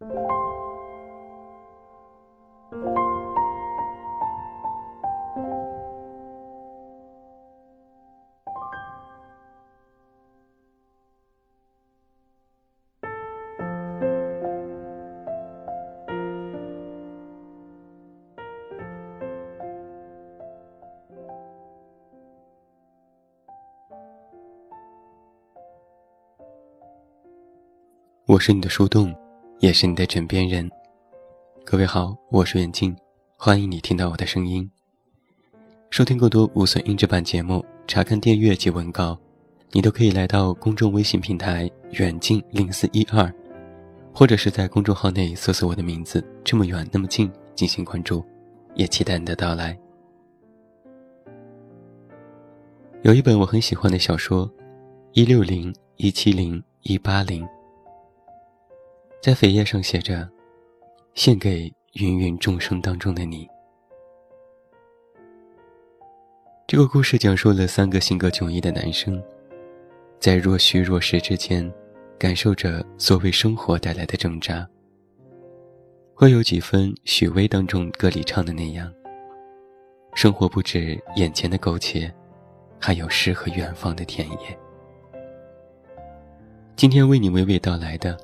我是你的树洞，也是你的枕边人。各位好，我是远近，欢迎你听到我的声音。收听更多无损音质版节目，查看电阅及文稿，你都可以来到公众微信平台“远近零四一二”，或者是在公众号内搜索我的名字“这么远那么近”进行关注，也期待你的到来。有一本我很喜欢的小说，一六零一七零一八零。在扉页上写着：“献给芸芸众生当中的你。”这个故事讲述了三个性格迥异的男生，在若虚若实之间，感受着所谓生活带来的挣扎。会有几分许巍当中歌里唱的那样：“生活不止眼前的苟且，还有诗和远方的田野。”今天为你娓娓道来的。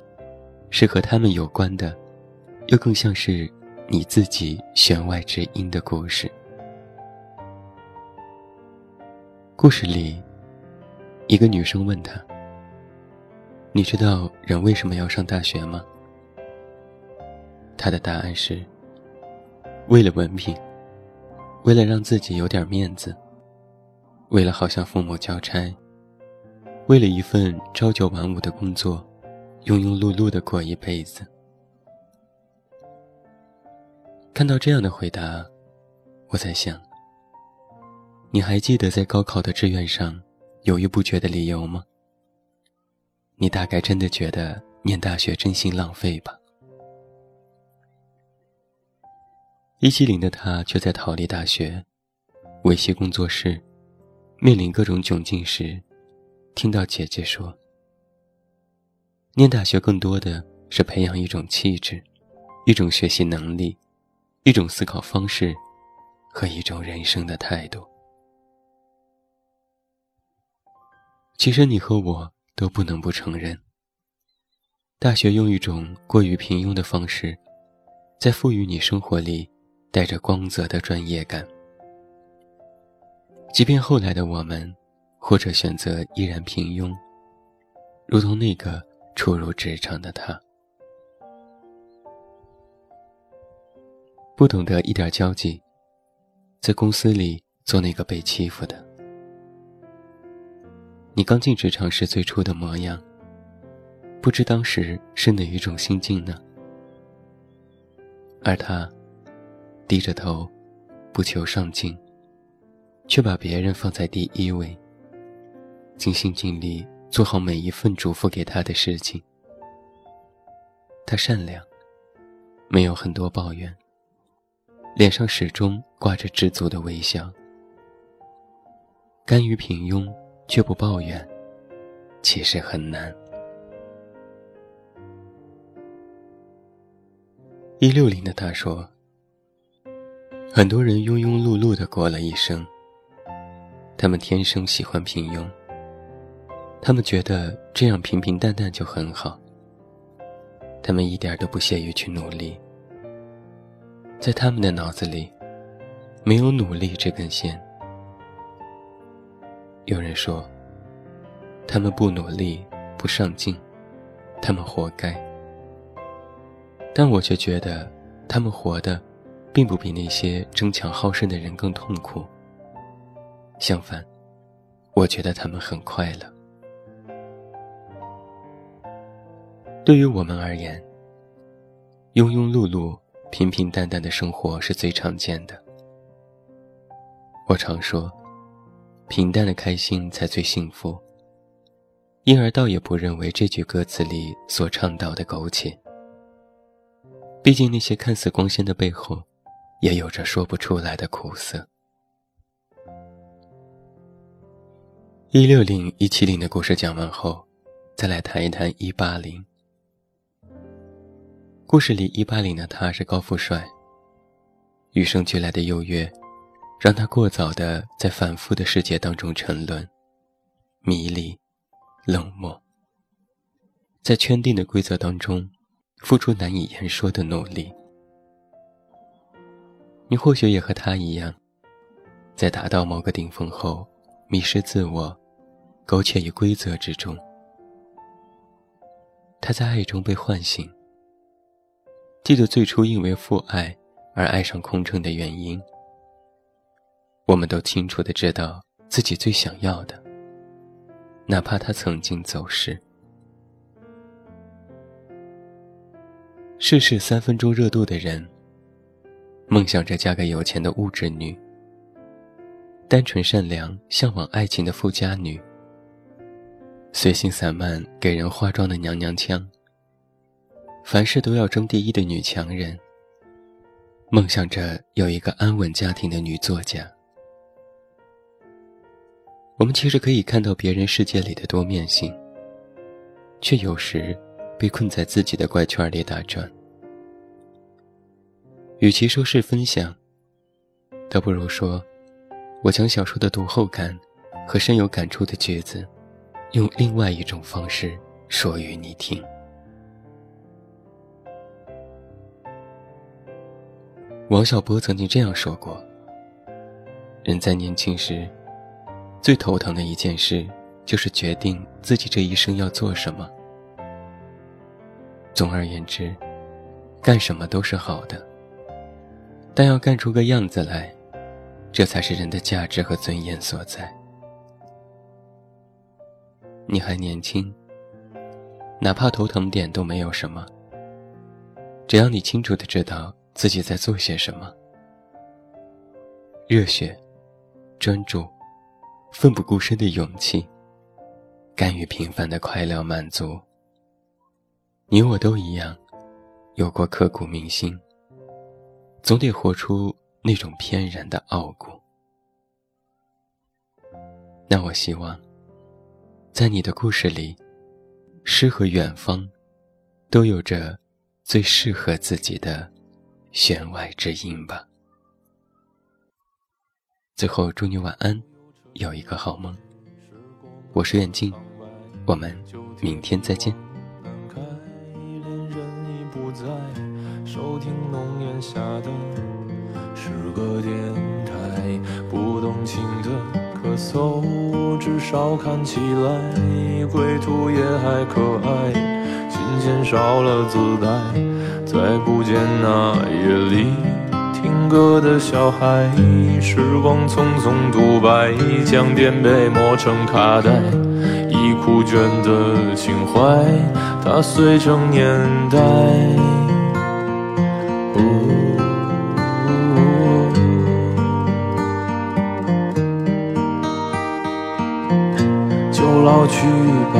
是和他们有关的，又更像是你自己弦外之音的故事。故事里，一个女生问他：“你知道人为什么要上大学吗？”他的答案是：为了文凭，为了让自己有点面子，为了好向父母交差，为了一份朝九晚五的工作。庸庸碌碌的过一辈子。看到这样的回答，我在想：你还记得在高考的志愿上犹豫不决的理由吗？你大概真的觉得念大学真心浪费吧？一七零的他却在逃离大学，维系工作室，面临各种窘境时，听到姐姐说。念大学更多的是培养一种气质，一种学习能力，一种思考方式，和一种人生的态度。其实你和我都不能不承认，大学用一种过于平庸的方式，在赋予你生活里带着光泽的专业感。即便后来的我们，或者选择依然平庸，如同那个。初入职场的他，不懂得一点交际，在公司里做那个被欺负的。你刚进职场时最初的模样，不知当时是哪一种心境呢？而他，低着头，不求上进，却把别人放在第一位，尽心尽力。做好每一份嘱咐给他的事情。他善良，没有很多抱怨，脸上始终挂着知足的微笑。甘于平庸却不抱怨，其实很难。一六零的他说：“很多人庸庸碌碌的过了一生，他们天生喜欢平庸。”他们觉得这样平平淡淡就很好。他们一点都不屑于去努力，在他们的脑子里，没有努力这根线。有人说，他们不努力、不上进，他们活该。但我却觉得，他们活的，并不比那些争强好胜的人更痛苦。相反，我觉得他们很快乐。对于我们而言，庸庸碌碌、平平淡淡的生活是最常见的。我常说，平淡的开心才最幸福。因而倒也不认为这句歌词里所倡导的苟且。毕竟那些看似光鲜的背后，也有着说不出来的苦涩。一六零一七零的故事讲完后，再来谈一谈一八零。故事里一八零的他是高富帅，与生俱来的优越，让他过早的在反复的世界当中沉沦，迷离，冷漠，在圈定的规则当中，付出难以言说的努力。你或许也和他一样，在达到某个顶峰后，迷失自我，苟且于规则之中。他在爱中被唤醒，记得最初因为父爱而爱上空城的原因。我们都清楚的知道自己最想要的，哪怕他曾经走失。世事三分钟热度的人。梦想着嫁给有钱的物质女，单纯善良、向往爱情的富家女，随性散漫、给人化妆的娘娘腔，凡事都要争第一的女强人。梦想着有一个安稳家庭的女作家。我们其实可以看到别人世界里的多面性，却有时被困在自己的怪圈里打转。与其说是分享，倒不如说，我将小说的读后感和深有感触的句子，用另外一种方式说与你听。王小波曾经这样说过：“人在年轻时，最头疼的一件事，就是决定自己这一生要做什么。总而言之，干什么都是好的。”但要干出个样子来，这才是人的价值和尊严所在。你还年轻，哪怕头疼点都没有什么。只要你清楚的知道自己在做些什么，热血、专注、奋不顾身的勇气，甘于平凡的快乐满足。你我都一样，有过刻骨铭心。总得活出那种翩然的傲骨。那我希望，在你的故事里，诗和远方，都有着最适合自己的弦外之音吧。最后，祝你晚安，有一个好梦。我是远近，我们明天再见。收听浓烟下的是个电台，不动情的咳嗽，至少看起来归途也还可爱。琴弦少了姿态，再不见那夜里听歌的小孩。时光匆匆独白，将颠沛磨成卡带，已枯卷的情怀，踏碎成年代。就老去吧，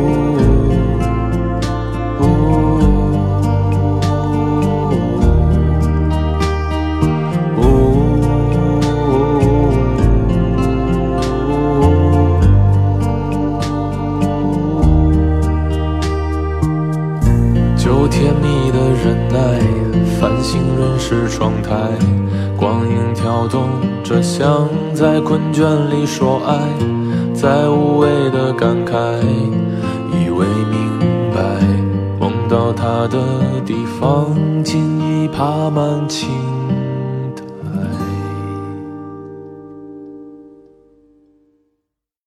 光影跳动着，像在困倦里说爱，在无谓的感慨，以为明白，梦到他的地方，竟已爬满青。